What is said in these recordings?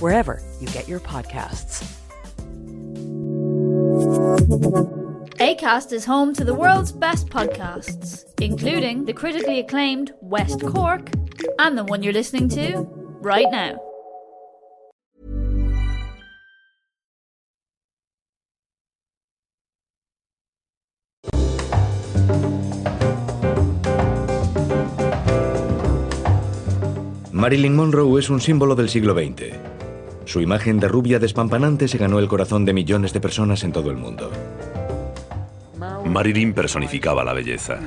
wherever you get your podcasts. ACAST is home to the world's best podcasts, including the critically acclaimed West Cork and the one you're listening to right now. Marilyn Monroe es un símbolo del siglo XX. Su imagen de rubia despampanante se ganó el corazón de millones de personas en todo el mundo. Marilyn personificaba la belleza.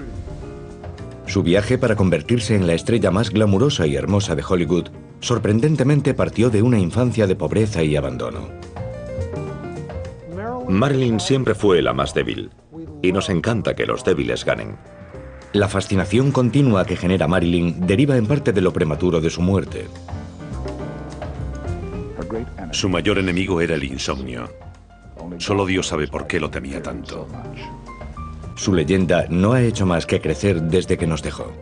Su viaje para convertirse en la estrella más glamurosa y hermosa de Hollywood sorprendentemente partió de una infancia de pobreza y abandono. Marilyn siempre fue la más débil, y nos encanta que los débiles ganen. La fascinación continua que genera Marilyn deriva en parte de lo prematuro de su muerte. Su mayor enemigo era el insomnio. Solo Dios sabe por qué lo temía tanto. Su leyenda no ha hecho más que crecer desde que nos dejó.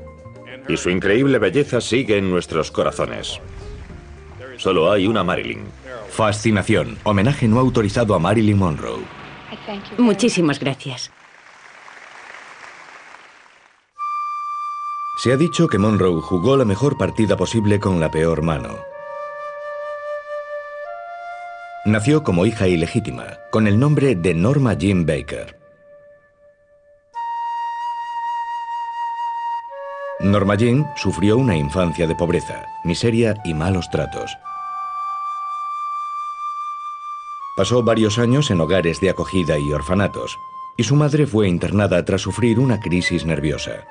Y su increíble belleza sigue en nuestros corazones. Solo hay una Marilyn. Fascinación, homenaje no autorizado a Marilyn Monroe. Muchísimas gracias. Se ha dicho que Monroe jugó la mejor partida posible con la peor mano. Nació como hija ilegítima, con el nombre de Norma Jean Baker. Norma Jean sufrió una infancia de pobreza, miseria y malos tratos. Pasó varios años en hogares de acogida y orfanatos, y su madre fue internada tras sufrir una crisis nerviosa.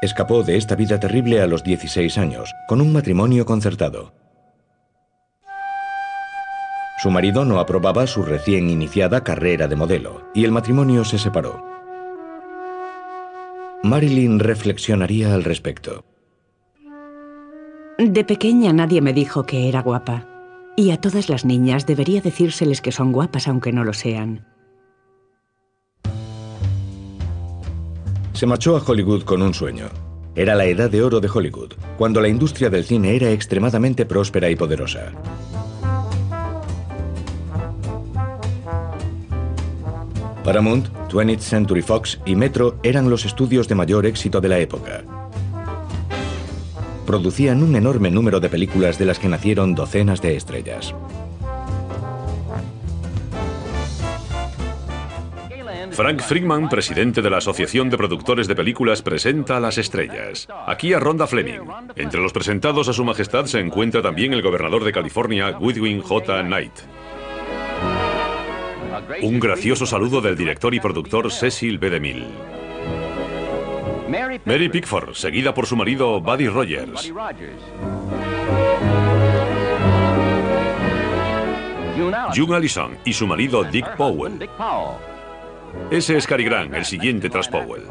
Escapó de esta vida terrible a los 16 años, con un matrimonio concertado. Su marido no aprobaba su recién iniciada carrera de modelo, y el matrimonio se separó. Marilyn reflexionaría al respecto. De pequeña nadie me dijo que era guapa. Y a todas las niñas debería decírseles que son guapas aunque no lo sean. Se marchó a Hollywood con un sueño. Era la edad de oro de Hollywood, cuando la industria del cine era extremadamente próspera y poderosa. Paramount, 20th Century Fox y Metro eran los estudios de mayor éxito de la época. Producían un enorme número de películas de las que nacieron docenas de estrellas. Frank Friedman, presidente de la Asociación de Productores de Películas, presenta a las estrellas. Aquí a Ronda Fleming. Entre los presentados a su majestad se encuentra también el gobernador de California, Goodwin J. Knight. Un gracioso saludo del director y productor Cecil B. DeMille. Mary Pickford, seguida por su marido Buddy Rogers. June Allison y su marido Dick Powell. Ese es Cary Grant, el siguiente tras Powell.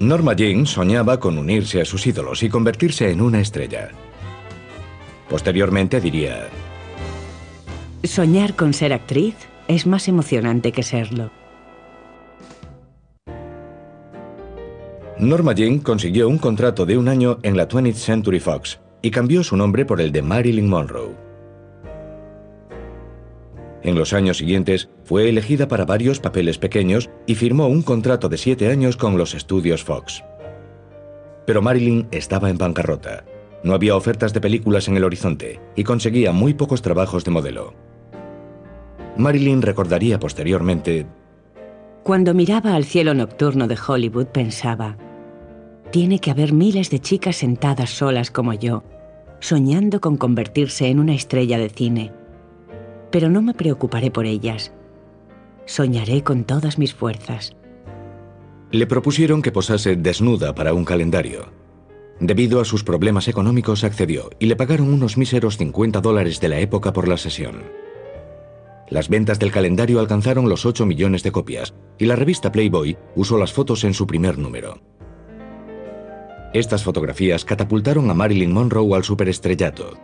Norma Jean soñaba con unirse a sus ídolos y convertirse en una estrella. Posteriormente diría, Soñar con ser actriz es más emocionante que serlo. Norma Jean consiguió un contrato de un año en la 20th Century Fox y cambió su nombre por el de Marilyn Monroe. En los años siguientes fue elegida para varios papeles pequeños y firmó un contrato de siete años con los estudios Fox. Pero Marilyn estaba en bancarrota. No había ofertas de películas en el horizonte y conseguía muy pocos trabajos de modelo. Marilyn recordaría posteriormente, Cuando miraba al cielo nocturno de Hollywood pensaba, tiene que haber miles de chicas sentadas solas como yo, soñando con convertirse en una estrella de cine. Pero no me preocuparé por ellas. Soñaré con todas mis fuerzas. le propusieron que posase desnuda para un calendario. Debido a sus problemas económicos accedió y le pagaron unos míseros 50 dólares de la época por la sesión. Las ventas del calendario alcanzaron los 8 millones de copias y la revista Playboy usó las fotos en su primer número. Estas fotografías catapultaron a Marilyn Monroe al superestrellato.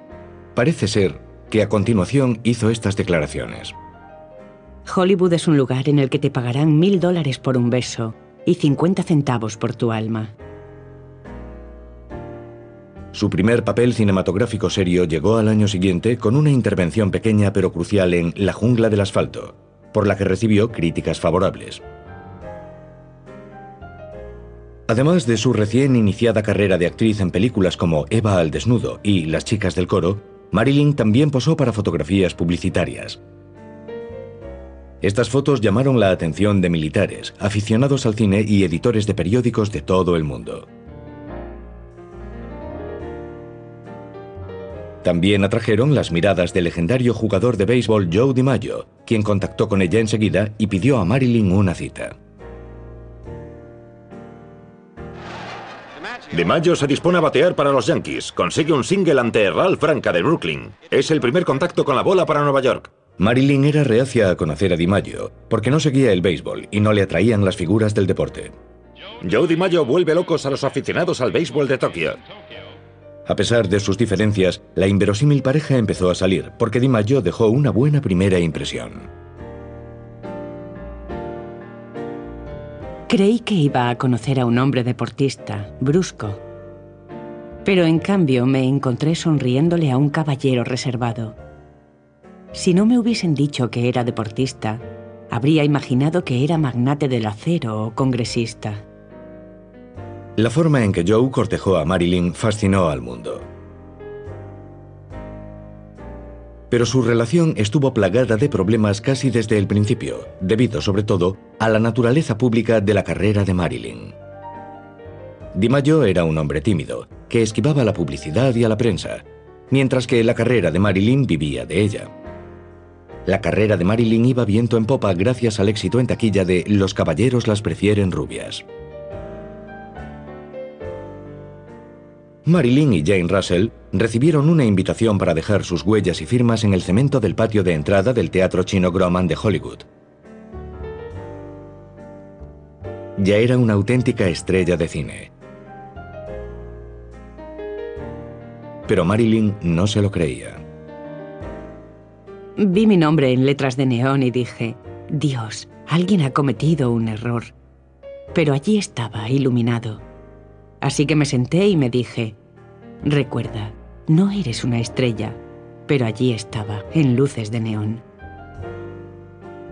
Parece ser que a continuación hizo estas declaraciones. Hollywood es un lugar en el que te pagarán mil dólares por un beso y 50 centavos por tu alma. Su primer papel cinematográfico serio llegó al año siguiente con una intervención pequeña pero crucial en La jungla del asfalto, por la que recibió críticas favorables. Además de su recién iniciada carrera de actriz en películas como Eva al desnudo y Las chicas del coro, Marilyn también posó para fotografías publicitarias. Estas fotos llamaron la atención de militares, aficionados al cine y editores de periódicos de todo el mundo. También atrajeron las miradas del legendario jugador de béisbol Joe DiMaggio, quien contactó con ella enseguida y pidió a Marilyn una cita. De Mayo se dispone a batear para los Yankees. Consigue un single ante Ralph Franca de Brooklyn. Es el primer contacto con la bola para Nueva York. Marilyn era reacia a conocer a DiMaggio porque no seguía el béisbol y no le atraían las figuras del deporte. Joe DiMaggio vuelve locos a los aficionados al béisbol de Tokio. A pesar de sus diferencias, la inverosímil pareja empezó a salir porque DiMaggio dejó una buena primera impresión. Creí que iba a conocer a un hombre deportista, brusco. Pero en cambio me encontré sonriéndole a un caballero reservado. Si no me hubiesen dicho que era deportista, habría imaginado que era magnate del acero o congresista. La forma en que Joe cortejó a Marilyn fascinó al mundo. Pero su relación estuvo plagada de problemas casi desde el principio, debido sobre todo a la naturaleza pública de la carrera de Marilyn. DiMaggio era un hombre tímido, que esquivaba la publicidad y a la prensa, mientras que la carrera de Marilyn vivía de ella. La carrera de Marilyn iba viento en popa gracias al éxito en taquilla de Los caballeros las prefieren rubias. Marilyn y Jane Russell recibieron una invitación para dejar sus huellas y firmas en el cemento del patio de entrada del Teatro Chino Groman de Hollywood. Ya era una auténtica estrella de cine. Pero Marilyn no se lo creía. Vi mi nombre en letras de neón y dije, Dios, alguien ha cometido un error. Pero allí estaba, iluminado. Así que me senté y me dije, recuerda, no eres una estrella, pero allí estaba, en luces de neón.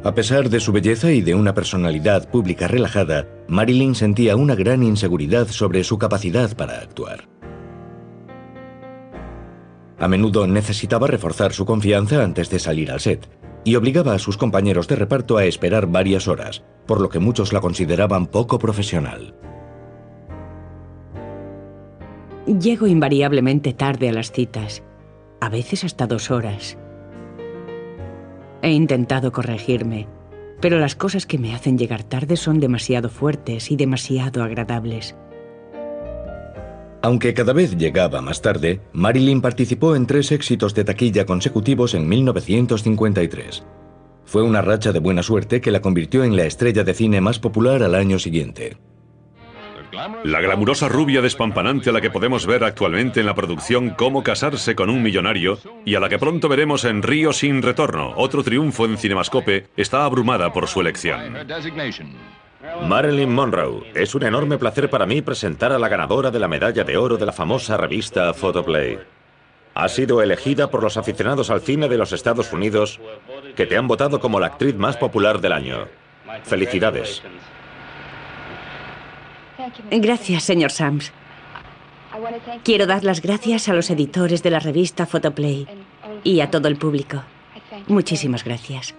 A pesar de su belleza y de una personalidad pública relajada, Marilyn sentía una gran inseguridad sobre su capacidad para actuar. A menudo necesitaba reforzar su confianza antes de salir al set, y obligaba a sus compañeros de reparto a esperar varias horas, por lo que muchos la consideraban poco profesional. Llego invariablemente tarde a las citas, a veces hasta dos horas. He intentado corregirme, pero las cosas que me hacen llegar tarde son demasiado fuertes y demasiado agradables. Aunque cada vez llegaba más tarde, Marilyn participó en tres éxitos de taquilla consecutivos en 1953. Fue una racha de buena suerte que la convirtió en la estrella de cine más popular al año siguiente. La glamurosa rubia despampanante a la que podemos ver actualmente en la producción Cómo casarse con un millonario y a la que pronto veremos en Río sin retorno, otro triunfo en Cinemascope, está abrumada por su elección. Marilyn Monroe, es un enorme placer para mí presentar a la ganadora de la medalla de oro de la famosa revista Photoplay. Ha sido elegida por los aficionados al cine de los Estados Unidos que te han votado como la actriz más popular del año. Felicidades. Gracias, señor Sams. Quiero dar las gracias a los editores de la revista Photoplay y a todo el público. Muchísimas gracias.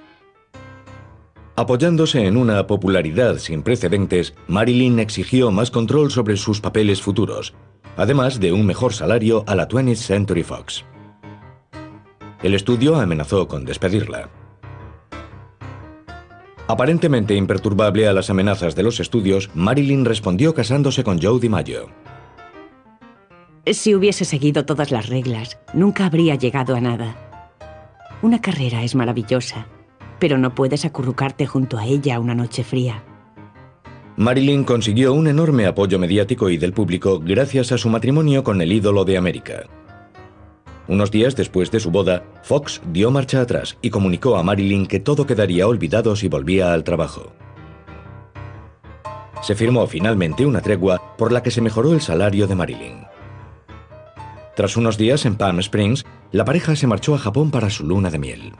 Apoyándose en una popularidad sin precedentes, Marilyn exigió más control sobre sus papeles futuros, además de un mejor salario a la 20th Century Fox. El estudio amenazó con despedirla. Aparentemente imperturbable a las amenazas de los estudios, Marilyn respondió casándose con Joe DiMaggio. Si hubiese seguido todas las reglas, nunca habría llegado a nada. Una carrera es maravillosa, pero no puedes acurrucarte junto a ella una noche fría. Marilyn consiguió un enorme apoyo mediático y del público gracias a su matrimonio con el ídolo de América. Unos días después de su boda, Fox dio marcha atrás y comunicó a Marilyn que todo quedaría olvidado si volvía al trabajo. Se firmó finalmente una tregua por la que se mejoró el salario de Marilyn. Tras unos días en Palm Springs, la pareja se marchó a Japón para su luna de miel.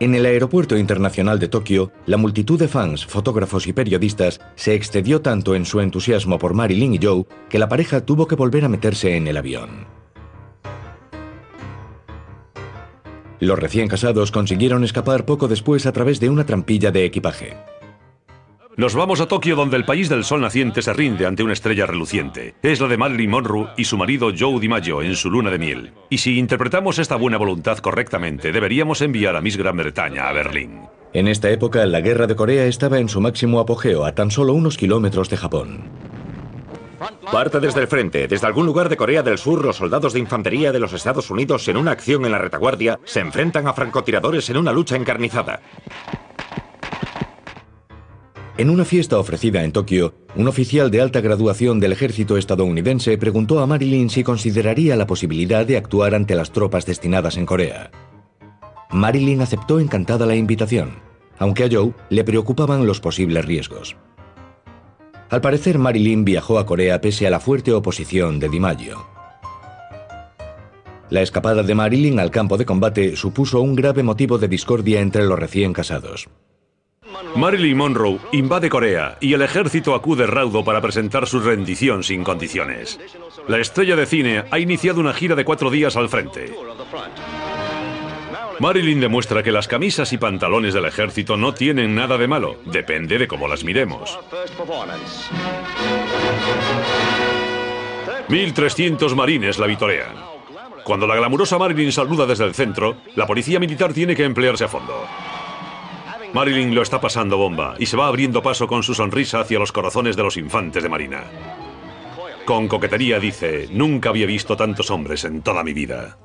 En el Aeropuerto Internacional de Tokio, la multitud de fans, fotógrafos y periodistas se excedió tanto en su entusiasmo por Marilyn y Joe que la pareja tuvo que volver a meterse en el avión. Los recién casados consiguieron escapar poco después a través de una trampilla de equipaje. Nos vamos a Tokio donde el país del sol naciente se rinde ante una estrella reluciente. Es la de Marilyn Monroe y su marido Joe DiMaggio en su luna de miel. Y si interpretamos esta buena voluntad correctamente, deberíamos enviar a Miss Gran Bretaña a Berlín. En esta época, la guerra de Corea estaba en su máximo apogeo a tan solo unos kilómetros de Japón. Parte desde el frente. Desde algún lugar de Corea del Sur, los soldados de infantería de los Estados Unidos en una acción en la retaguardia se enfrentan a francotiradores en una lucha encarnizada. En una fiesta ofrecida en Tokio, un oficial de alta graduación del ejército estadounidense preguntó a Marilyn si consideraría la posibilidad de actuar ante las tropas destinadas en Corea. Marilyn aceptó encantada la invitación, aunque a Joe le preocupaban los posibles riesgos. Al parecer, Marilyn viajó a Corea pese a la fuerte oposición de DiMaggio. La escapada de Marilyn al campo de combate supuso un grave motivo de discordia entre los recién casados. Marilyn Monroe invade Corea y el ejército acude raudo para presentar su rendición sin condiciones. La estrella de cine ha iniciado una gira de cuatro días al frente. Marilyn demuestra que las camisas y pantalones del ejército no tienen nada de malo, depende de cómo las miremos. 1.300 marines la vitorean. Cuando la glamurosa Marilyn saluda desde el centro, la policía militar tiene que emplearse a fondo. Marilyn lo está pasando bomba y se va abriendo paso con su sonrisa hacia los corazones de los infantes de Marina. Con coquetería dice, nunca había visto tantos hombres en toda mi vida.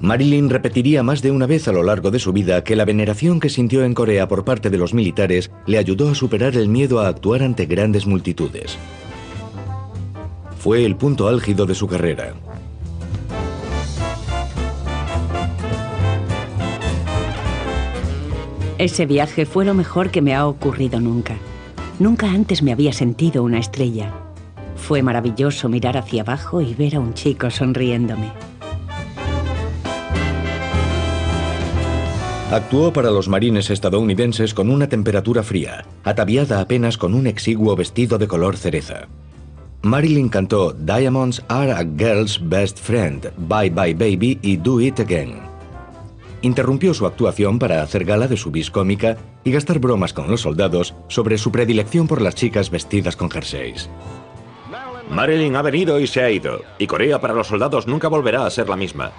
Marilyn repetiría más de una vez a lo largo de su vida que la veneración que sintió en Corea por parte de los militares le ayudó a superar el miedo a actuar ante grandes multitudes. Fue el punto álgido de su carrera. Ese viaje fue lo mejor que me ha ocurrido nunca. Nunca antes me había sentido una estrella. Fue maravilloso mirar hacia abajo y ver a un chico sonriéndome. Actuó para los marines estadounidenses con una temperatura fría, ataviada apenas con un exiguo vestido de color cereza. Marilyn cantó Diamonds are a girl's best friend, Bye Bye Baby y Do It Again. Interrumpió su actuación para hacer gala de su vis cómica y gastar bromas con los soldados sobre su predilección por las chicas vestidas con jerseys. Marilyn ha venido y se ha ido, y Corea para los soldados nunca volverá a ser la misma.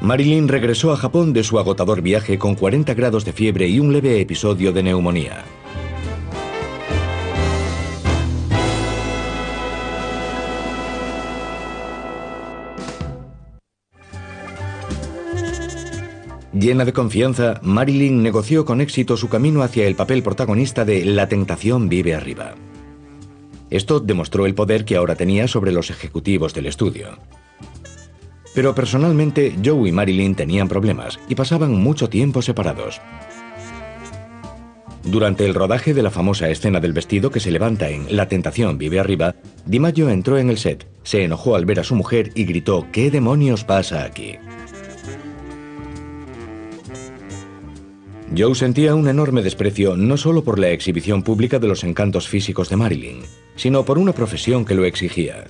Marilyn regresó a Japón de su agotador viaje con 40 grados de fiebre y un leve episodio de neumonía. Llena de confianza, Marilyn negoció con éxito su camino hacia el papel protagonista de La tentación vive arriba. Esto demostró el poder que ahora tenía sobre los ejecutivos del estudio. Pero personalmente, Joe y Marilyn tenían problemas y pasaban mucho tiempo separados. Durante el rodaje de la famosa escena del vestido que se levanta en La tentación vive arriba, DiMaggio entró en el set, se enojó al ver a su mujer y gritó ¿Qué demonios pasa aquí? Joe sentía un enorme desprecio no solo por la exhibición pública de los encantos físicos de Marilyn, sino por una profesión que lo exigía.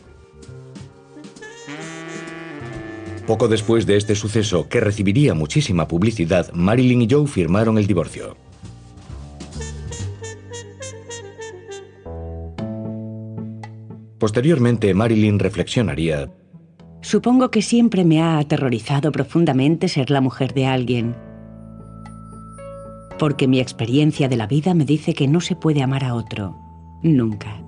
Poco después de este suceso, que recibiría muchísima publicidad, Marilyn y Joe firmaron el divorcio. Posteriormente, Marilyn reflexionaría. Supongo que siempre me ha aterrorizado profundamente ser la mujer de alguien porque mi experiencia de la vida me dice que no se puede amar a otro, nunca.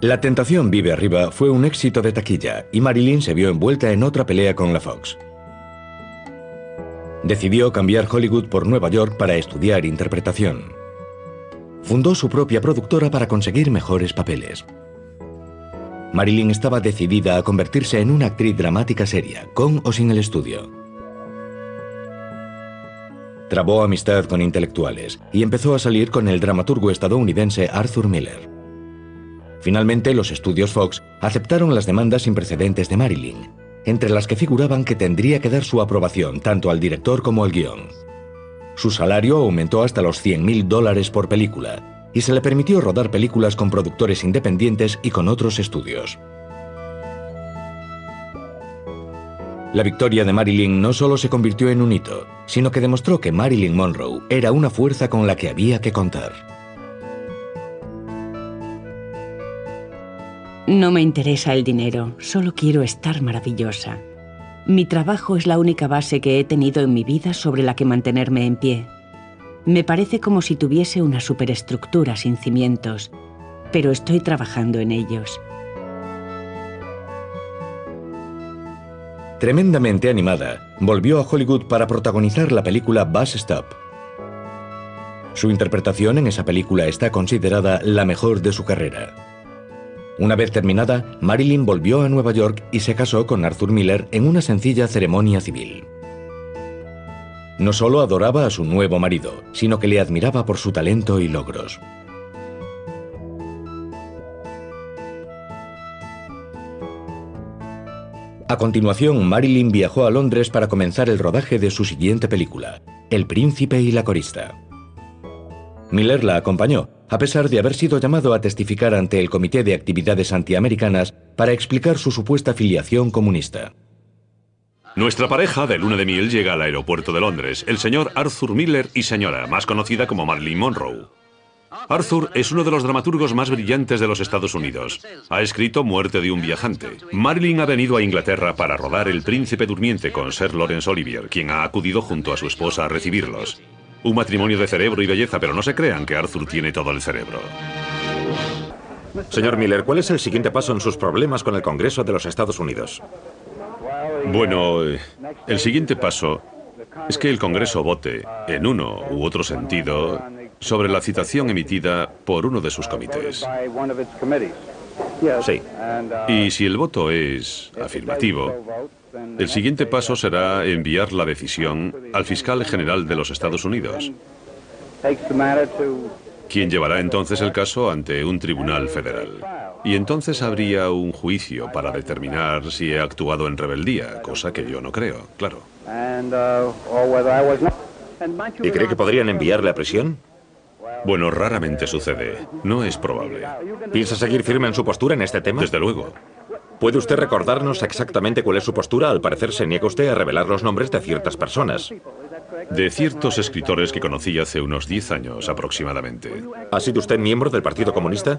La tentación vive arriba fue un éxito de taquilla y Marilyn se vio envuelta en otra pelea con la Fox. Decidió cambiar Hollywood por Nueva York para estudiar interpretación. Fundó su propia productora para conseguir mejores papeles. Marilyn estaba decidida a convertirse en una actriz dramática seria, con o sin el estudio. Trabó amistad con intelectuales y empezó a salir con el dramaturgo estadounidense Arthur Miller. Finalmente, los estudios Fox aceptaron las demandas sin precedentes de Marilyn, entre las que figuraban que tendría que dar su aprobación tanto al director como al guion. Su salario aumentó hasta los 100.000 dólares por película y se le permitió rodar películas con productores independientes y con otros estudios. La victoria de Marilyn no solo se convirtió en un hito, sino que demostró que Marilyn Monroe era una fuerza con la que había que contar. No me interesa el dinero, solo quiero estar maravillosa. Mi trabajo es la única base que he tenido en mi vida sobre la que mantenerme en pie. Me parece como si tuviese una superestructura sin cimientos, pero estoy trabajando en ellos. Tremendamente animada, volvió a Hollywood para protagonizar la película Bus Stop. Su interpretación en esa película está considerada la mejor de su carrera. Una vez terminada, Marilyn volvió a Nueva York y se casó con Arthur Miller en una sencilla ceremonia civil. No solo adoraba a su nuevo marido, sino que le admiraba por su talento y logros. A continuación, Marilyn viajó a Londres para comenzar el rodaje de su siguiente película, El príncipe y la corista. Miller la acompañó, a pesar de haber sido llamado a testificar ante el Comité de Actividades Antiamericanas para explicar su supuesta filiación comunista. Nuestra pareja de luna de miel llega al aeropuerto de Londres, el señor Arthur Miller y señora, más conocida como Marilyn Monroe. Arthur es uno de los dramaturgos más brillantes de los Estados Unidos. Ha escrito Muerte de un viajante. Marilyn ha venido a Inglaterra para rodar El príncipe durmiente con Sir Lawrence Olivier, quien ha acudido junto a su esposa a recibirlos. Un matrimonio de cerebro y belleza, pero no se crean que Arthur tiene todo el cerebro. Señor Miller, ¿cuál es el siguiente paso en sus problemas con el Congreso de los Estados Unidos? Bueno, eh, el siguiente paso es que el Congreso vote, en uno u otro sentido, sobre la citación emitida por uno de sus comités. Sí. Y si el voto es afirmativo, el siguiente paso será enviar la decisión al fiscal general de los Estados Unidos, quien llevará entonces el caso ante un tribunal federal. Y entonces habría un juicio para determinar si he actuado en rebeldía, cosa que yo no creo, claro. ¿Y cree que podrían enviarle a prisión? Bueno, raramente sucede. No es probable. ¿Piensa seguir firme en su postura en este tema? Desde luego. ¿Puede usted recordarnos exactamente cuál es su postura? Al parecer se niega usted a revelar los nombres de ciertas personas. De ciertos escritores que conocí hace unos 10 años aproximadamente. ¿Ha sido usted miembro del Partido Comunista?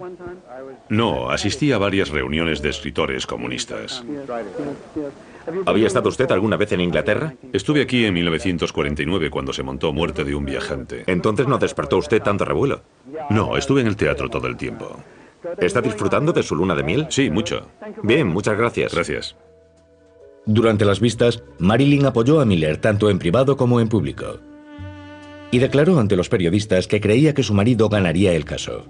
No, asistí a varias reuniones de escritores comunistas. ¿Había estado usted alguna vez en Inglaterra? Estuve aquí en 1949 cuando se montó Muerte de un viajante. Entonces no despertó usted tanto revuelo. No, estuve en el teatro todo el tiempo. ¿Está disfrutando de su luna de miel? Sí, mucho. Bien, muchas gracias. Gracias. Durante las vistas, Marilyn apoyó a Miller tanto en privado como en público. Y declaró ante los periodistas que creía que su marido ganaría el caso.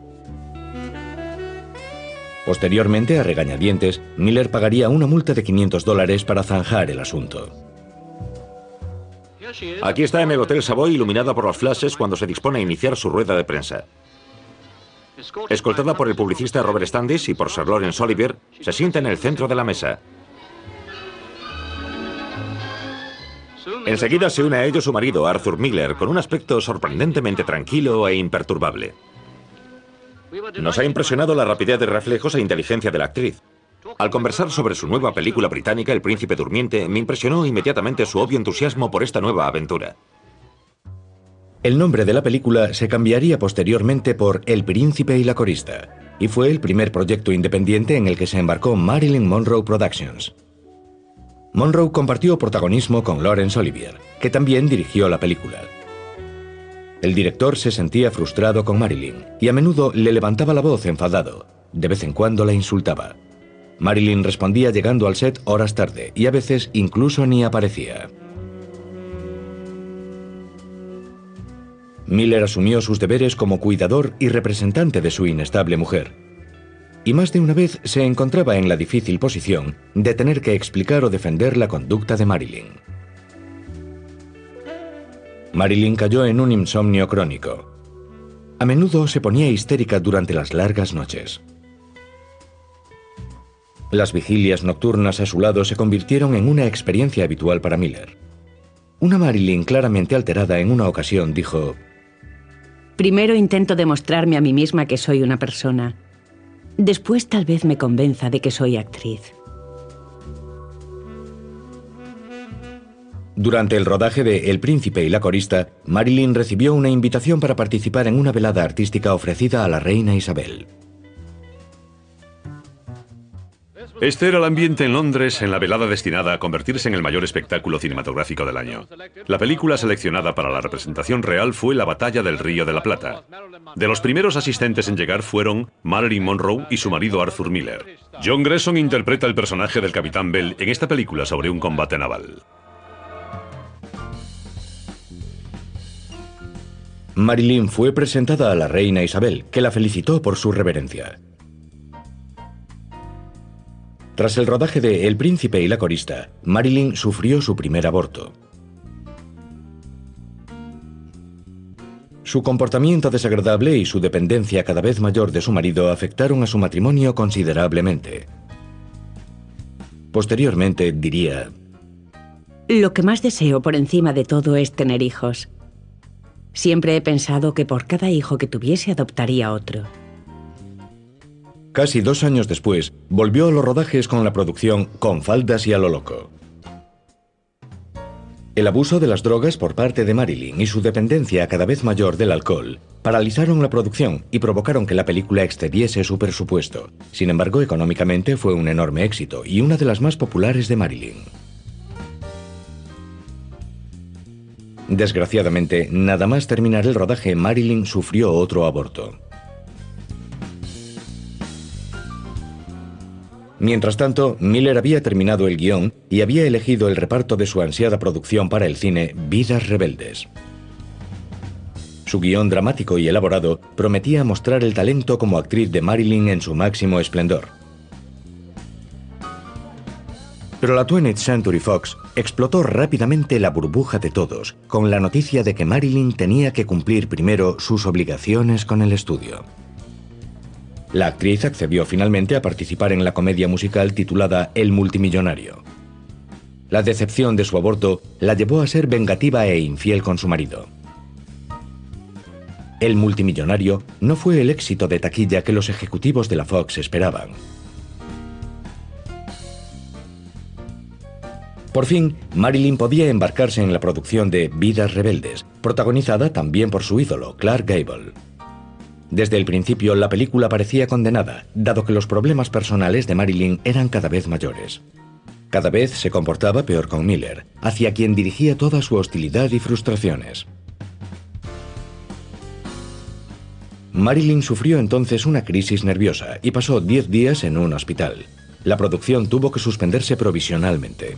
Posteriormente, a regañadientes, Miller pagaría una multa de 500 dólares para zanjar el asunto. Aquí está en el Hotel Savoy iluminada por los flashes cuando se dispone a iniciar su rueda de prensa. Escoltada por el publicista Robert Standish y por Sir Lawrence Oliver, se sienta en el centro de la mesa. Enseguida se une a ellos su marido, Arthur Miller, con un aspecto sorprendentemente tranquilo e imperturbable. Nos ha impresionado la rapidez de reflejos e inteligencia de la actriz. Al conversar sobre su nueva película británica, El Príncipe Durmiente, me impresionó inmediatamente su obvio entusiasmo por esta nueva aventura. El nombre de la película se cambiaría posteriormente por El Príncipe y la Corista, y fue el primer proyecto independiente en el que se embarcó Marilyn Monroe Productions. Monroe compartió protagonismo con Laurence Olivier, que también dirigió la película. El director se sentía frustrado con Marilyn y a menudo le levantaba la voz enfadado. De vez en cuando la insultaba. Marilyn respondía llegando al set horas tarde y a veces incluso ni aparecía. Miller asumió sus deberes como cuidador y representante de su inestable mujer, y más de una vez se encontraba en la difícil posición de tener que explicar o defender la conducta de Marilyn. Marilyn cayó en un insomnio crónico. A menudo se ponía histérica durante las largas noches. Las vigilias nocturnas a su lado se convirtieron en una experiencia habitual para Miller. Una Marilyn claramente alterada en una ocasión dijo, Primero intento demostrarme a mí misma que soy una persona. Después tal vez me convenza de que soy actriz. Durante el rodaje de El Príncipe y la Corista, Marilyn recibió una invitación para participar en una velada artística ofrecida a la reina Isabel. Este era el ambiente en Londres en la velada destinada a convertirse en el mayor espectáculo cinematográfico del año. La película seleccionada para la representación real fue La Batalla del Río de la Plata. De los primeros asistentes en llegar fueron Marilyn Monroe y su marido Arthur Miller. John Gresson interpreta el personaje del Capitán Bell en esta película sobre un combate naval. Marilyn fue presentada a la reina Isabel, que la felicitó por su reverencia. Tras el rodaje de El príncipe y la corista, Marilyn sufrió su primer aborto. Su comportamiento desagradable y su dependencia cada vez mayor de su marido afectaron a su matrimonio considerablemente. Posteriormente diría, Lo que más deseo por encima de todo es tener hijos. Siempre he pensado que por cada hijo que tuviese adoptaría otro. Casi dos años después, volvió a los rodajes con la producción Con faldas y a lo loco. El abuso de las drogas por parte de Marilyn y su dependencia cada vez mayor del alcohol paralizaron la producción y provocaron que la película excediese su presupuesto. Sin embargo, económicamente fue un enorme éxito y una de las más populares de Marilyn. Desgraciadamente, nada más terminar el rodaje, Marilyn sufrió otro aborto. Mientras tanto, Miller había terminado el guion y había elegido el reparto de su ansiada producción para el cine Vidas Rebeldes. Su guion dramático y elaborado prometía mostrar el talento como actriz de Marilyn en su máximo esplendor. Pero la 20th Century Fox explotó rápidamente la burbuja de todos con la noticia de que Marilyn tenía que cumplir primero sus obligaciones con el estudio. La actriz accedió finalmente a participar en la comedia musical titulada El multimillonario. La decepción de su aborto la llevó a ser vengativa e infiel con su marido. el multimillonario no fue el éxito de taquilla que los ejecutivos de la Fox esperaban. Por fin, Marilyn podía embarcarse en la producción de Vidas Rebeldes, protagonizada también por su ídolo, Clark Gable. Desde el principio, la película parecía condenada, dado que los problemas personales de Marilyn eran cada vez mayores. Cada vez se comportaba peor con Miller, hacia quien dirigía toda su hostilidad y frustraciones. Marilyn sufrió entonces una crisis nerviosa y pasó 10 días en un hospital. La producción tuvo que suspenderse provisionalmente.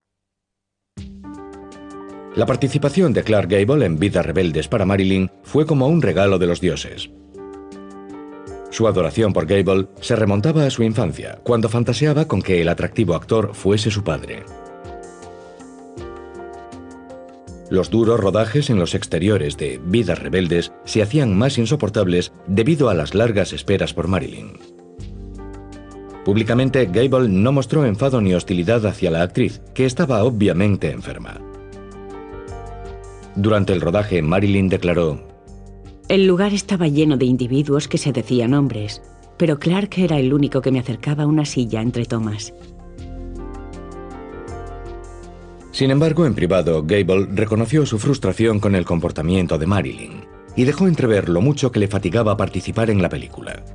La participación de Clark Gable en Vidas Rebeldes para Marilyn fue como un regalo de los dioses. Su adoración por Gable se remontaba a su infancia, cuando fantaseaba con que el atractivo actor fuese su padre. Los duros rodajes en los exteriores de Vidas Rebeldes se hacían más insoportables debido a las largas esperas por Marilyn. Públicamente, Gable no mostró enfado ni hostilidad hacia la actriz, que estaba obviamente enferma. Durante el rodaje, Marilyn declaró, El lugar estaba lleno de individuos que se decían hombres, pero Clark era el único que me acercaba a una silla entre tomas. Sin embargo, en privado, Gable reconoció su frustración con el comportamiento de Marilyn y dejó entrever lo mucho que le fatigaba participar en la película.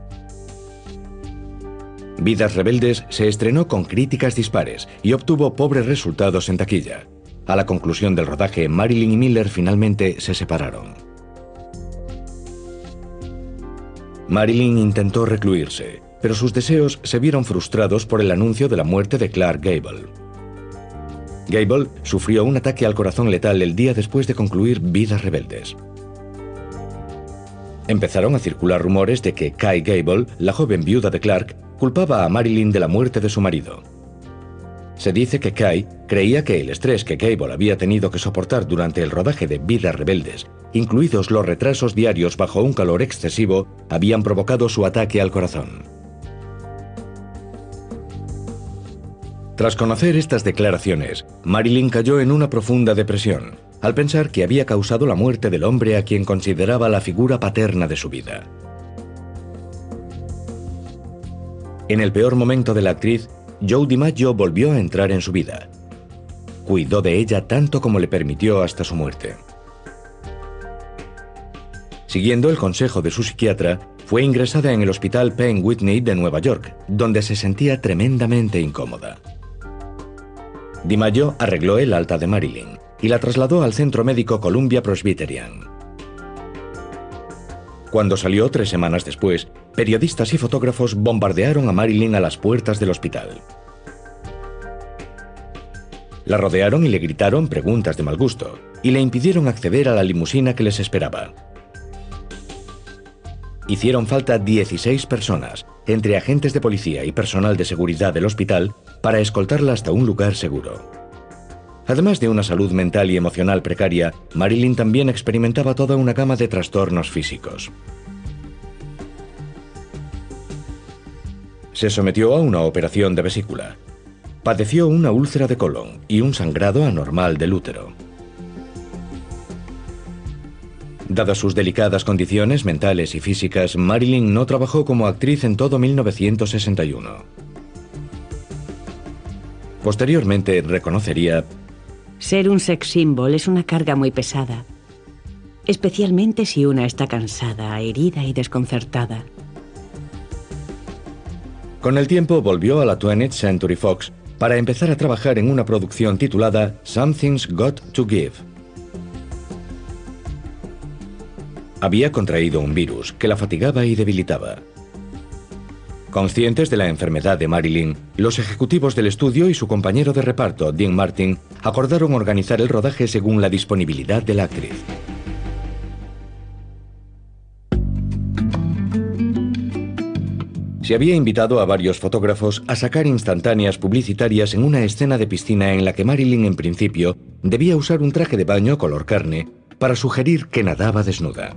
Vidas Rebeldes se estrenó con críticas dispares y obtuvo pobres resultados en taquilla. A la conclusión del rodaje, Marilyn y Miller finalmente se separaron. Marilyn intentó recluirse, pero sus deseos se vieron frustrados por el anuncio de la muerte de Clark Gable. Gable sufrió un ataque al corazón letal el día después de concluir Vidas Rebeldes. Empezaron a circular rumores de que Kai Gable, la joven viuda de Clark, culpaba a Marilyn de la muerte de su marido. Se dice que Kai creía que el estrés que Gable había tenido que soportar durante el rodaje de Vidas Rebeldes, incluidos los retrasos diarios bajo un calor excesivo, habían provocado su ataque al corazón. Tras conocer estas declaraciones, Marilyn cayó en una profunda depresión, al pensar que había causado la muerte del hombre a quien consideraba la figura paterna de su vida. En el peor momento de la actriz, Joe DiMaggio volvió a entrar en su vida. Cuidó de ella tanto como le permitió hasta su muerte. Siguiendo el consejo de su psiquiatra, fue ingresada en el Hospital Penn Whitney de Nueva York, donde se sentía tremendamente incómoda. DiMaggio arregló el alta de Marilyn y la trasladó al centro médico Columbia Presbyterian. Cuando salió tres semanas después, periodistas y fotógrafos bombardearon a Marilyn a las puertas del hospital. La rodearon y le gritaron preguntas de mal gusto, y le impidieron acceder a la limusina que les esperaba. Hicieron falta 16 personas, entre agentes de policía y personal de seguridad del hospital, para escoltarla hasta un lugar seguro. Además de una salud mental y emocional precaria, Marilyn también experimentaba toda una gama de trastornos físicos. Se sometió a una operación de vesícula. Padeció una úlcera de colon y un sangrado anormal del útero. Dadas sus delicadas condiciones mentales y físicas, Marilyn no trabajó como actriz en todo 1961. Posteriormente reconocería ser un sex symbol es una carga muy pesada. especialmente si una está cansada, herida y desconcertada. Con el tiempo volvió a la 20th Century Fox para empezar a trabajar en una producción titulada Something's Got to Give. Había contraído un virus que la fatigaba y debilitaba. Conscientes de la enfermedad de Marilyn, los ejecutivos del estudio y su compañero de reparto, Dean Martin, acordaron organizar el rodaje según la disponibilidad de la actriz. Se había invitado a varios fotógrafos a sacar instantáneas publicitarias en una escena de piscina en la que Marilyn en principio debía usar un traje de baño color carne para sugerir que nadaba desnuda.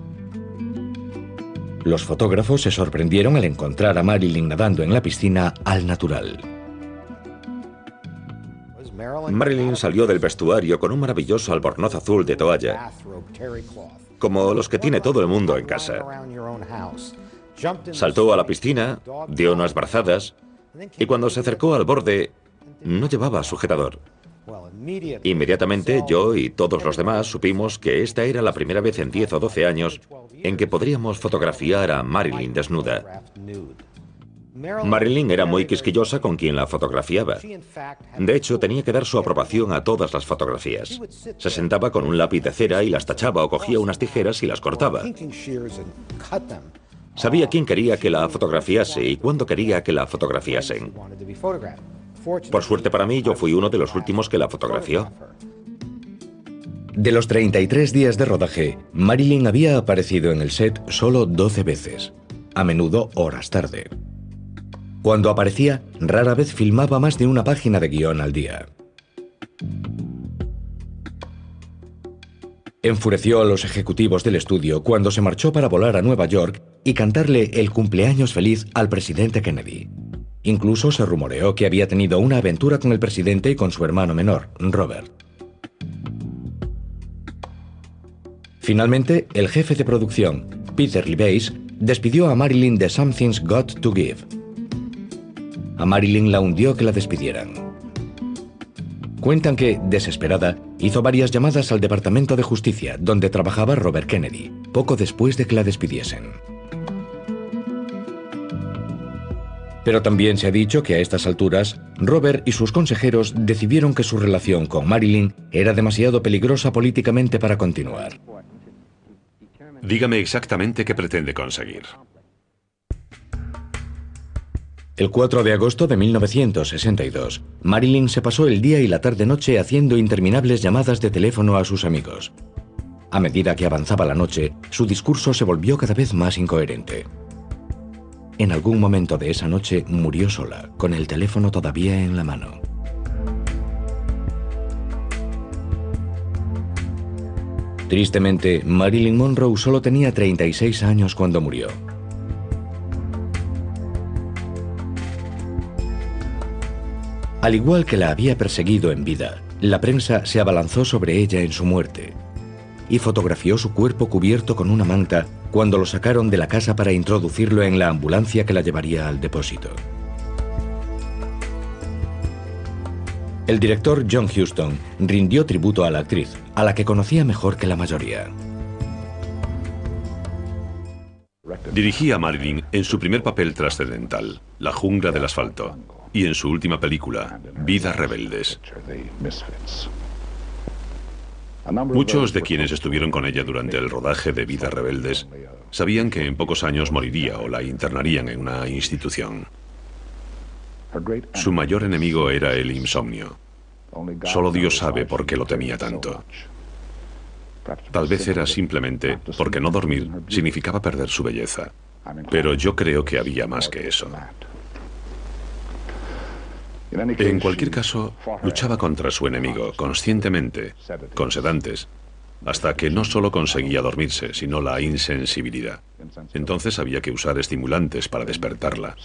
Los fotógrafos se sorprendieron al encontrar a Marilyn nadando en la piscina al natural. Marilyn salió del vestuario con un maravilloso albornoz azul de toalla, como los que tiene todo el mundo en casa. Saltó a la piscina, dio unas brazadas y cuando se acercó al borde no llevaba sujetador. Inmediatamente yo y todos los demás supimos que esta era la primera vez en 10 o 12 años en que podríamos fotografiar a Marilyn desnuda. Marilyn era muy quisquillosa con quien la fotografiaba. De hecho, tenía que dar su aprobación a todas las fotografías. Se sentaba con un lápiz de cera y las tachaba o cogía unas tijeras y las cortaba. Sabía quién quería que la fotografiase y cuándo quería que la fotografiasen. Por suerte para mí, yo fui uno de los últimos que la fotografió. De los 33 días de rodaje, Marilyn había aparecido en el set solo 12 veces, a menudo horas tarde. Cuando aparecía, rara vez filmaba más de una página de guion al día. Enfureció a los ejecutivos del estudio cuando se marchó para volar a Nueva York y cantarle el cumpleaños feliz al presidente Kennedy. Incluso se rumoreó que había tenido una aventura con el presidente y con su hermano menor, Robert. Finalmente, el jefe de producción, Peter Leveis, despidió a Marilyn de Something's Got to Give. A Marilyn la hundió que la despidieran. Cuentan que, desesperada, hizo varias llamadas al Departamento de Justicia, donde trabajaba Robert Kennedy, poco después de que la despidiesen. Pero también se ha dicho que a estas alturas, Robert y sus consejeros decidieron que su relación con Marilyn era demasiado peligrosa políticamente para continuar. Dígame exactamente qué pretende conseguir. El 4 de agosto de 1962, Marilyn se pasó el día y la tarde-noche haciendo interminables llamadas de teléfono a sus amigos. A medida que avanzaba la noche, su discurso se volvió cada vez más incoherente. En algún momento de esa noche murió sola, con el teléfono todavía en la mano. Tristemente, Marilyn Monroe solo tenía 36 años cuando murió. Al igual que la había perseguido en vida, la prensa se abalanzó sobre ella en su muerte y fotografió su cuerpo cubierto con una manta cuando lo sacaron de la casa para introducirlo en la ambulancia que la llevaría al depósito. El director John Huston rindió tributo a la actriz, a la que conocía mejor que la mayoría. Dirigí a Marilyn en su primer papel trascendental, La jungla del asfalto, y en su última película, Vidas Rebeldes. Muchos de quienes estuvieron con ella durante el rodaje de Vidas Rebeldes sabían que en pocos años moriría o la internarían en una institución. Su mayor enemigo era el insomnio. Solo Dios sabe por qué lo temía tanto. Tal vez era simplemente porque no dormir significaba perder su belleza. Pero yo creo que había más que eso. En cualquier caso, luchaba contra su enemigo conscientemente, con sedantes, hasta que no solo conseguía dormirse, sino la insensibilidad. Entonces había que usar estimulantes para despertarla.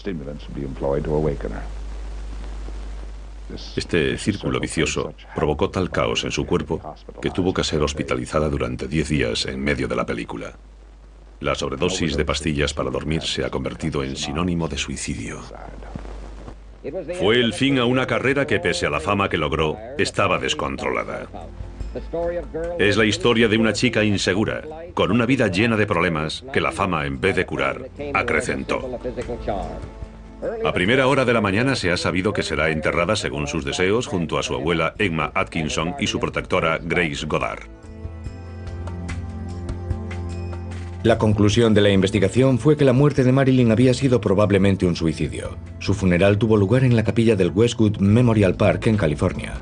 Este círculo vicioso provocó tal caos en su cuerpo que tuvo que ser hospitalizada durante 10 días en medio de la película. La sobredosis de pastillas para dormir se ha convertido en sinónimo de suicidio. Fue el fin a una carrera que, pese a la fama que logró, estaba descontrolada. Es la historia de una chica insegura, con una vida llena de problemas que la fama, en vez de curar, acrecentó. A primera hora de la mañana se ha sabido que será enterrada según sus deseos junto a su abuela Emma Atkinson y su protectora Grace Goddard. La conclusión de la investigación fue que la muerte de Marilyn había sido probablemente un suicidio. Su funeral tuvo lugar en la capilla del Westwood Memorial Park en California.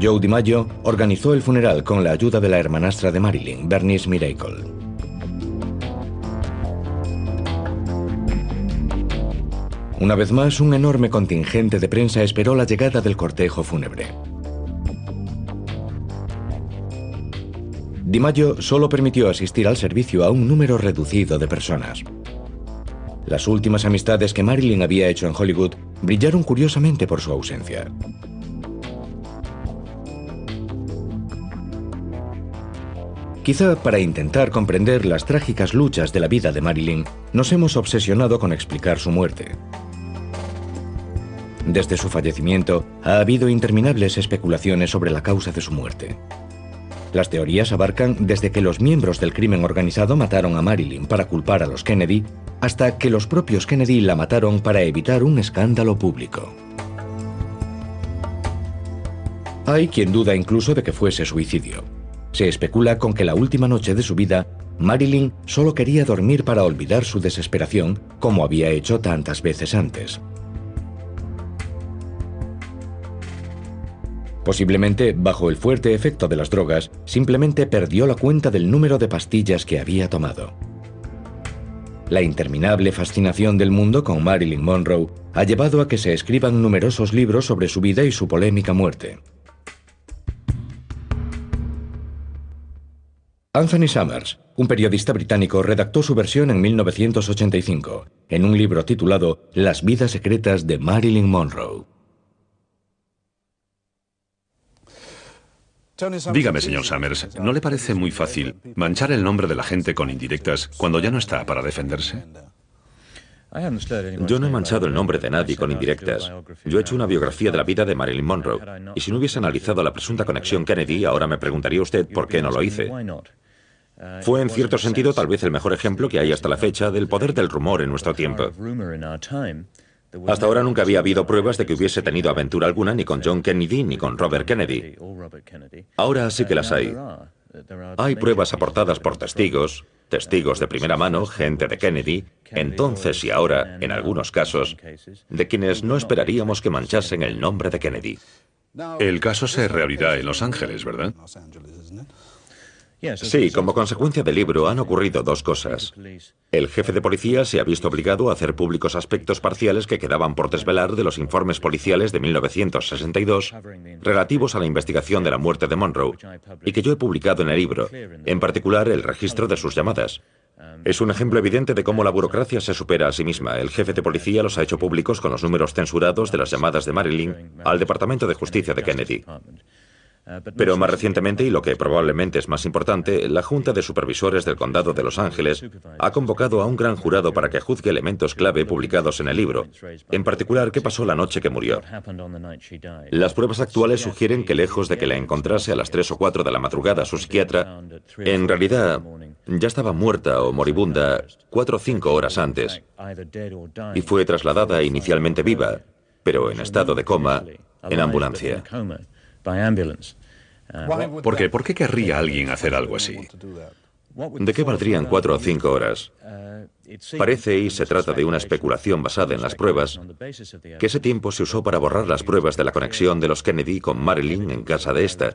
Joe DiMaggio organizó el funeral con la ayuda de la hermanastra de Marilyn, Bernice Miracle. Una vez más, un enorme contingente de prensa esperó la llegada del cortejo fúnebre. Di Maggio solo permitió asistir al servicio a un número reducido de personas. Las últimas amistades que Marilyn había hecho en Hollywood brillaron curiosamente por su ausencia. Quizá para intentar comprender las trágicas luchas de la vida de Marilyn, nos hemos obsesionado con explicar su muerte. Desde su fallecimiento, ha habido interminables especulaciones sobre la causa de su muerte. Las teorías abarcan desde que los miembros del crimen organizado mataron a Marilyn para culpar a los Kennedy, hasta que los propios Kennedy la mataron para evitar un escándalo público. Hay quien duda incluso de que fuese suicidio. Se especula con que la última noche de su vida, Marilyn solo quería dormir para olvidar su desesperación, como había hecho tantas veces antes. Posiblemente, bajo el fuerte efecto de las drogas, simplemente perdió la cuenta del número de pastillas que había tomado. La interminable fascinación del mundo con Marilyn Monroe ha llevado a que se escriban numerosos libros sobre su vida y su polémica muerte. Anthony Summers, un periodista británico, redactó su versión en 1985, en un libro titulado Las vidas secretas de Marilyn Monroe. Dígame, señor Summers, ¿no le parece muy fácil manchar el nombre de la gente con indirectas cuando ya no está para defenderse? Yo no he manchado el nombre de nadie con indirectas. Yo he hecho una biografía de la vida de Marilyn Monroe. Y si no hubiese analizado la presunta conexión Kennedy, ahora me preguntaría usted por qué no lo hice. Fue en cierto sentido tal vez el mejor ejemplo que hay hasta la fecha del poder del rumor en nuestro tiempo. Hasta ahora nunca había habido pruebas de que hubiese tenido aventura alguna ni con John Kennedy ni con Robert Kennedy. Ahora sí que las hay. Hay pruebas aportadas por testigos, testigos de primera mano, gente de Kennedy, entonces y ahora, en algunos casos, de quienes no esperaríamos que manchasen el nombre de Kennedy. El caso se reabrirá en Los Ángeles, ¿verdad? Sí, como consecuencia del libro han ocurrido dos cosas. El jefe de policía se ha visto obligado a hacer públicos aspectos parciales que quedaban por desvelar de los informes policiales de 1962 relativos a la investigación de la muerte de Monroe y que yo he publicado en el libro, en particular el registro de sus llamadas. Es un ejemplo evidente de cómo la burocracia se supera a sí misma. El jefe de policía los ha hecho públicos con los números censurados de las llamadas de Marilyn al Departamento de Justicia de Kennedy. Pero más recientemente, y lo que probablemente es más importante, la Junta de Supervisores del Condado de Los Ángeles ha convocado a un gran jurado para que juzgue elementos clave publicados en el libro, en particular qué pasó la noche que murió. Las pruebas actuales sugieren que lejos de que la encontrase a las 3 o 4 de la madrugada su psiquiatra, en realidad ya estaba muerta o moribunda 4 o 5 horas antes y fue trasladada inicialmente viva, pero en estado de coma, en ambulancia. ¿Por qué? ¿Por qué querría alguien hacer algo así? ¿De qué valdrían cuatro o cinco horas? Parece, y se trata de una especulación basada en las pruebas, que ese tiempo se usó para borrar las pruebas de la conexión de los Kennedy con Marilyn en casa de esta.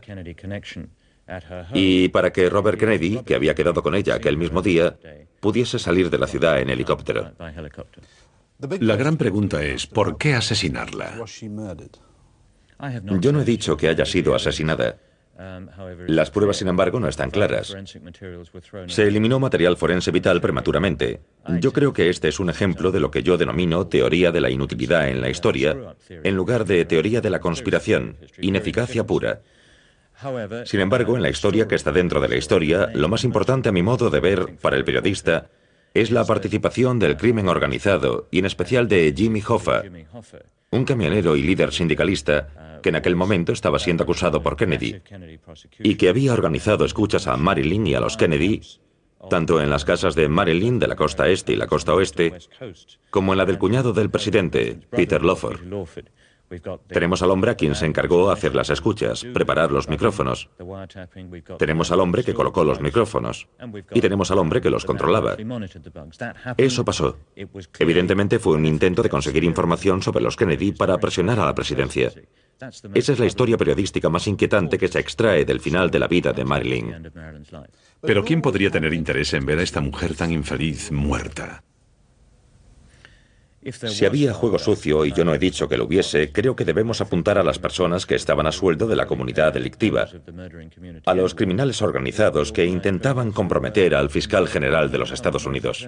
Y para que Robert Kennedy, que había quedado con ella aquel mismo día, pudiese salir de la ciudad en helicóptero. La gran pregunta es, ¿por qué asesinarla? Yo no he dicho que haya sido asesinada. Las pruebas, sin embargo, no están claras. Se eliminó material forense vital prematuramente. Yo creo que este es un ejemplo de lo que yo denomino teoría de la inutilidad en la historia, en lugar de teoría de la conspiración, ineficacia pura. Sin embargo, en la historia que está dentro de la historia, lo más importante a mi modo de ver para el periodista es la participación del crimen organizado y en especial de Jimmy Hoffa, un camionero y líder sindicalista que en aquel momento estaba siendo acusado por Kennedy y que había organizado escuchas a Marilyn y a los Kennedy tanto en las casas de Marilyn de la costa este y la costa oeste, como en la del cuñado del presidente, Peter Lawford. Tenemos al hombre a quien se encargó hacer las escuchas, preparar los micrófonos. Tenemos al hombre que colocó los micrófonos. Y tenemos al hombre que los controlaba. Eso pasó. Evidentemente fue un intento de conseguir información sobre los Kennedy para presionar a la presidencia. Esa es la historia periodística más inquietante que se extrae del final de la vida de Marilyn. Pero ¿quién podría tener interés en ver a esta mujer tan infeliz muerta? Si había juego sucio, y yo no he dicho que lo hubiese, creo que debemos apuntar a las personas que estaban a sueldo de la comunidad delictiva, a los criminales organizados que intentaban comprometer al fiscal general de los Estados Unidos.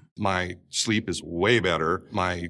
My sleep is way better. My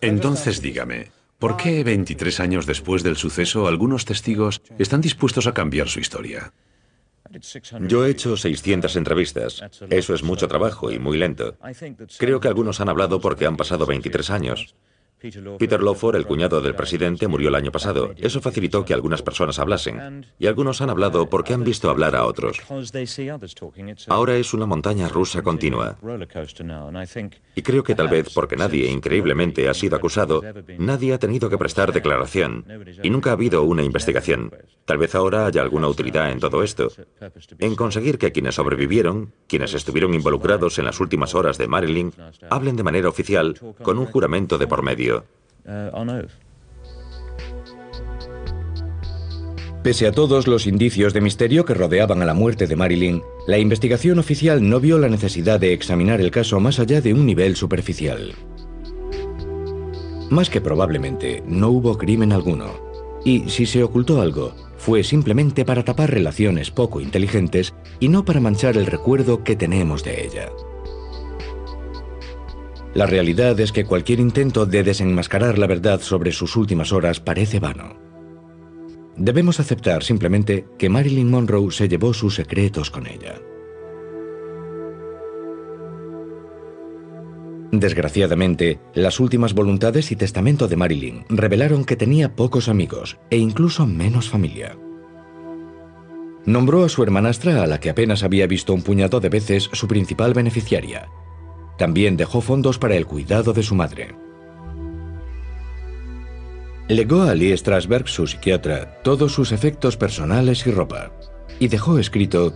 Entonces dígame, ¿por qué 23 años después del suceso algunos testigos están dispuestos a cambiar su historia? Yo he hecho 600 entrevistas. Eso es mucho trabajo y muy lento. Creo que algunos han hablado porque han pasado 23 años. Peter Lawford, el cuñado del presidente, murió el año pasado. Eso facilitó que algunas personas hablasen. Y algunos han hablado porque han visto hablar a otros. Ahora es una montaña rusa continua. Y creo que tal vez porque nadie, increíblemente, ha sido acusado, nadie ha tenido que prestar declaración. Y nunca ha habido una investigación. Tal vez ahora haya alguna utilidad en todo esto. En conseguir que quienes sobrevivieron, quienes estuvieron involucrados en las últimas horas de Marilyn, hablen de manera oficial, con un juramento de por medio. Pese a todos los indicios de misterio que rodeaban a la muerte de Marilyn, la investigación oficial no vio la necesidad de examinar el caso más allá de un nivel superficial. Más que probablemente, no hubo crimen alguno. Y si se ocultó algo, fue simplemente para tapar relaciones poco inteligentes y no para manchar el recuerdo que tenemos de ella. La realidad es que cualquier intento de desenmascarar la verdad sobre sus últimas horas parece vano. Debemos aceptar simplemente que Marilyn Monroe se llevó sus secretos con ella. Desgraciadamente, las últimas voluntades y testamento de Marilyn revelaron que tenía pocos amigos e incluso menos familia. Nombró a su hermanastra, a la que apenas había visto un puñado de veces, su principal beneficiaria. También dejó fondos para el cuidado de su madre. Legó a Lee Strasberg, su psiquiatra, todos sus efectos personales y ropa, y dejó escrito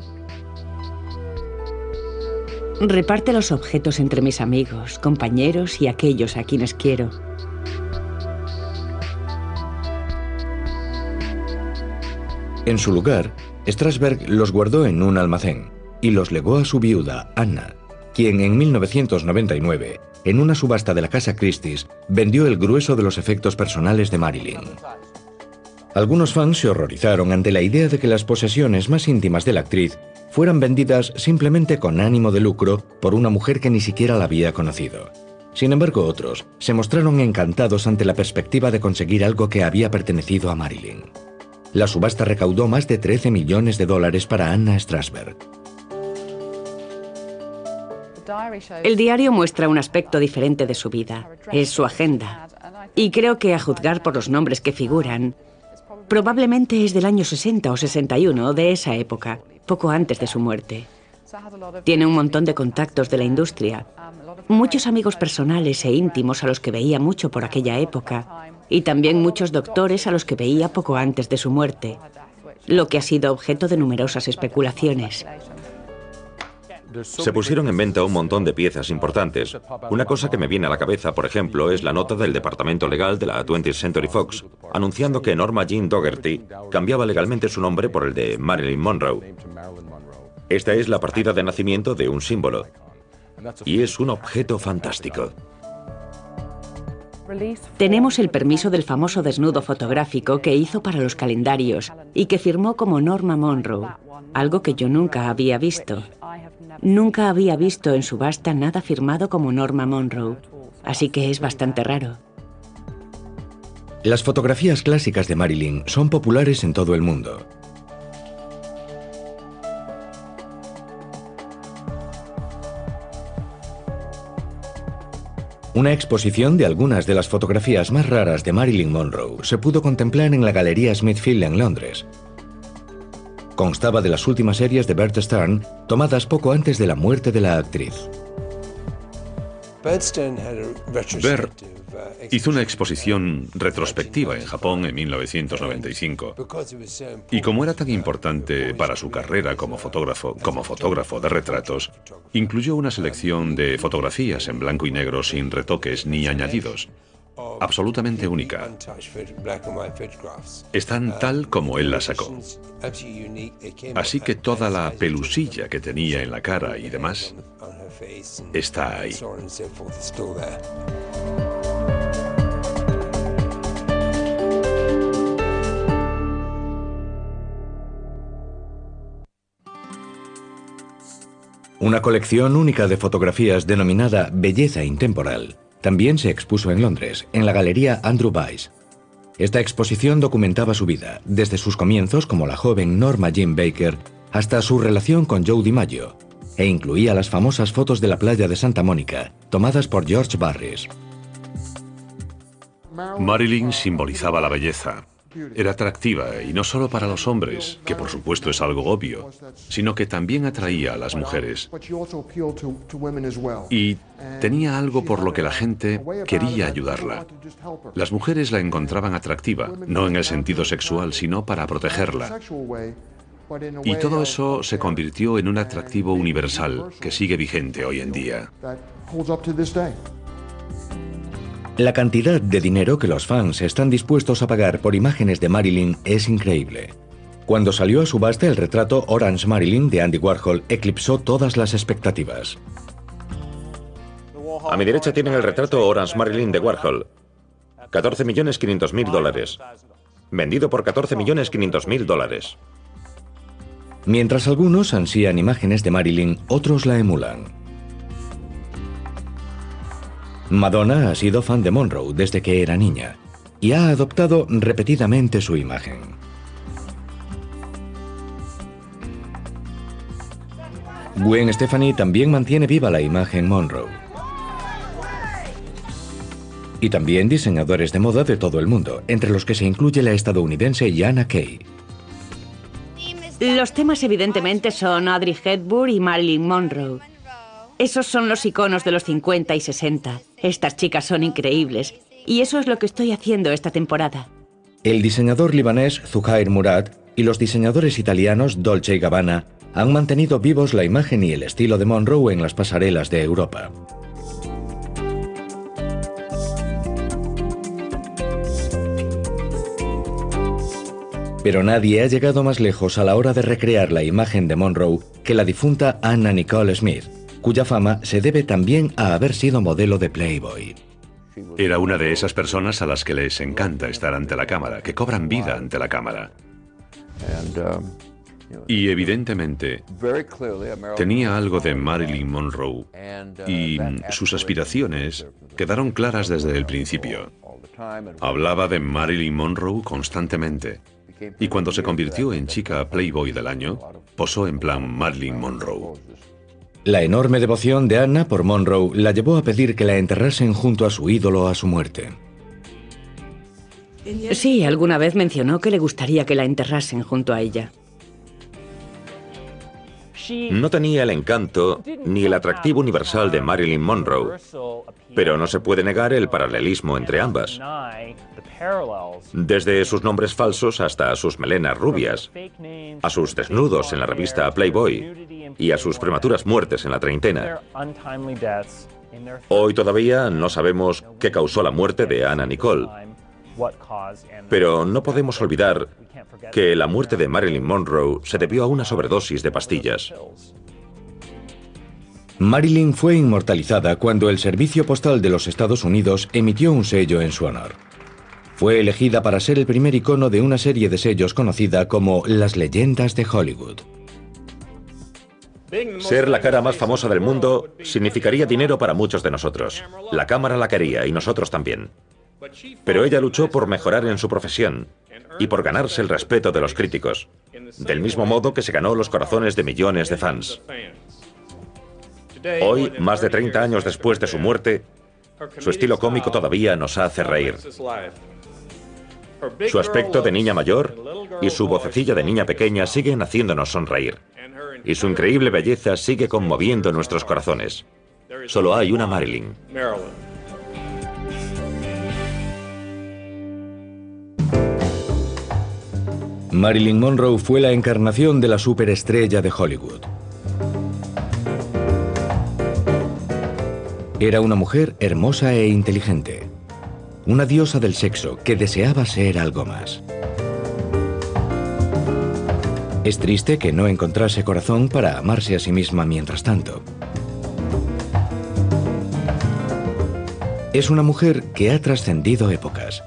Reparte los objetos entre mis amigos, compañeros y aquellos a quienes quiero. En su lugar, Strasberg los guardó en un almacén y los legó a su viuda, Anna, quien en 1999, en una subasta de la Casa Christie's, vendió el grueso de los efectos personales de Marilyn. Algunos fans se horrorizaron ante la idea de que las posesiones más íntimas de la actriz fueran vendidas simplemente con ánimo de lucro por una mujer que ni siquiera la había conocido. Sin embargo, otros se mostraron encantados ante la perspectiva de conseguir algo que había pertenecido a Marilyn. La subasta recaudó más de 13 millones de dólares para Anna Strasberg. El diario muestra un aspecto diferente de su vida. Es su agenda. Y creo que a juzgar por los nombres que figuran, probablemente es del año 60 o 61, de esa época, poco antes de su muerte. Tiene un montón de contactos de la industria, muchos amigos personales e íntimos a los que veía mucho por aquella época, y también muchos doctores a los que veía poco antes de su muerte, lo que ha sido objeto de numerosas especulaciones. Se pusieron en venta un montón de piezas importantes. Una cosa que me viene a la cabeza, por ejemplo, es la nota del Departamento Legal de la 20th Century Fox, anunciando que Norma Jean Dougherty cambiaba legalmente su nombre por el de Marilyn Monroe. Esta es la partida de nacimiento de un símbolo. Y es un objeto fantástico. Tenemos el permiso del famoso desnudo fotográfico que hizo para los calendarios y que firmó como Norma Monroe, algo que yo nunca había visto. Nunca había visto en subasta nada firmado como Norma Monroe, así que es bastante raro. Las fotografías clásicas de Marilyn son populares en todo el mundo. Una exposición de algunas de las fotografías más raras de Marilyn Monroe se pudo contemplar en la Galería Smithfield en Londres, constaba de las últimas series de Bert Stern tomadas poco antes de la muerte de la actriz. Bert hizo una exposición retrospectiva en Japón en 1995. Y como era tan importante para su carrera como fotógrafo, como fotógrafo de retratos, incluyó una selección de fotografías en blanco y negro sin retoques ni añadidos absolutamente única. Están tal como él la sacó. Así que toda la pelusilla que tenía en la cara y demás está ahí. Una colección única de fotografías denominada Belleza Intemporal también se expuso en Londres, en la Galería Andrew Weiss. Esta exposición documentaba su vida, desde sus comienzos como la joven Norma Jean Baker hasta su relación con Joe DiMaggio, e incluía las famosas fotos de la playa de Santa Mónica, tomadas por George Barris. Marilyn simbolizaba la belleza, era atractiva y no solo para los hombres, que por supuesto es algo obvio, sino que también atraía a las mujeres. Y tenía algo por lo que la gente quería ayudarla. Las mujeres la encontraban atractiva, no en el sentido sexual, sino para protegerla. Y todo eso se convirtió en un atractivo universal que sigue vigente hoy en día. La cantidad de dinero que los fans están dispuestos a pagar por imágenes de Marilyn es increíble. Cuando salió a subasta el retrato Orange Marilyn de Andy Warhol eclipsó todas las expectativas. A mi derecha tienen el retrato Orange Marilyn de Warhol. 14.500.000 dólares. Vendido por 14.500.000 dólares. Mientras algunos ansían imágenes de Marilyn, otros la emulan. Madonna ha sido fan de Monroe desde que era niña y ha adoptado repetidamente su imagen. Gwen Stefani también mantiene viva la imagen Monroe. Y también diseñadores de moda de todo el mundo, entre los que se incluye la estadounidense Yana Kay. Los temas evidentemente son Audrey Hepburn y Marilyn Monroe. Esos son los iconos de los 50 y 60. Estas chicas son increíbles. Y eso es lo que estoy haciendo esta temporada. El diseñador libanés Zuhair Murad y los diseñadores italianos Dolce y Gabbana han mantenido vivos la imagen y el estilo de Monroe en las pasarelas de Europa. Pero nadie ha llegado más lejos a la hora de recrear la imagen de Monroe que la difunta Anna Nicole Smith, cuya fama se debe también a haber sido modelo de Playboy. Era una de esas personas a las que les encanta estar ante la cámara, que cobran vida ante la cámara. Y evidentemente tenía algo de Marilyn Monroe y sus aspiraciones quedaron claras desde el principio. Hablaba de Marilyn Monroe constantemente y cuando se convirtió en chica Playboy del año, posó en plan Marilyn Monroe. La enorme devoción de Anna por Monroe la llevó a pedir que la enterrasen junto a su ídolo a su muerte. Sí, alguna vez mencionó que le gustaría que la enterrasen junto a ella. No tenía el encanto ni el atractivo universal de Marilyn Monroe, pero no se puede negar el paralelismo entre ambas. Desde sus nombres falsos hasta sus melenas rubias, a sus desnudos en la revista Playboy y a sus prematuras muertes en la treintena. Hoy todavía no sabemos qué causó la muerte de Anna Nicole, pero no podemos olvidar que la muerte de Marilyn Monroe se debió a una sobredosis de pastillas. Marilyn fue inmortalizada cuando el Servicio Postal de los Estados Unidos emitió un sello en su honor. Fue elegida para ser el primer icono de una serie de sellos conocida como las leyendas de Hollywood. Ser la cara más famosa del mundo significaría dinero para muchos de nosotros. La cámara la quería y nosotros también. Pero ella luchó por mejorar en su profesión y por ganarse el respeto de los críticos, del mismo modo que se ganó los corazones de millones de fans. Hoy, más de 30 años después de su muerte, su estilo cómico todavía nos hace reír. Su aspecto de niña mayor y su vocecilla de niña pequeña siguen haciéndonos sonreír. Y su increíble belleza sigue conmoviendo nuestros corazones. Solo hay una Marilyn. Marilyn Monroe fue la encarnación de la superestrella de Hollywood. Era una mujer hermosa e inteligente, una diosa del sexo que deseaba ser algo más. Es triste que no encontrase corazón para amarse a sí misma mientras tanto. Es una mujer que ha trascendido épocas.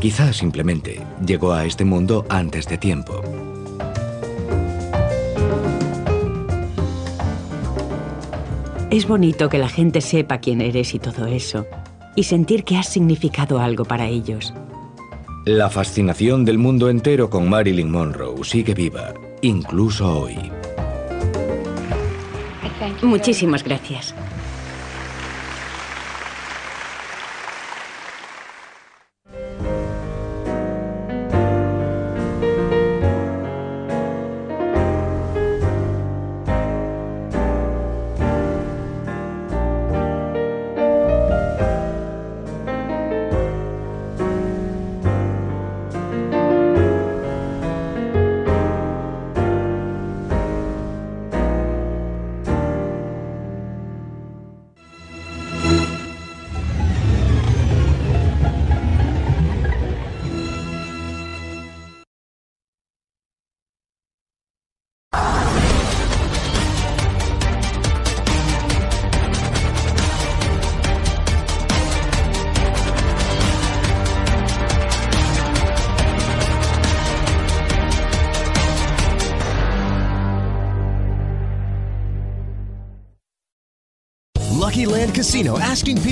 Quizá simplemente llegó a este mundo antes de tiempo. Es bonito que la gente sepa quién eres y todo eso, y sentir que has significado algo para ellos. La fascinación del mundo entero con Marilyn Monroe sigue viva, incluso hoy. Muchísimas gracias.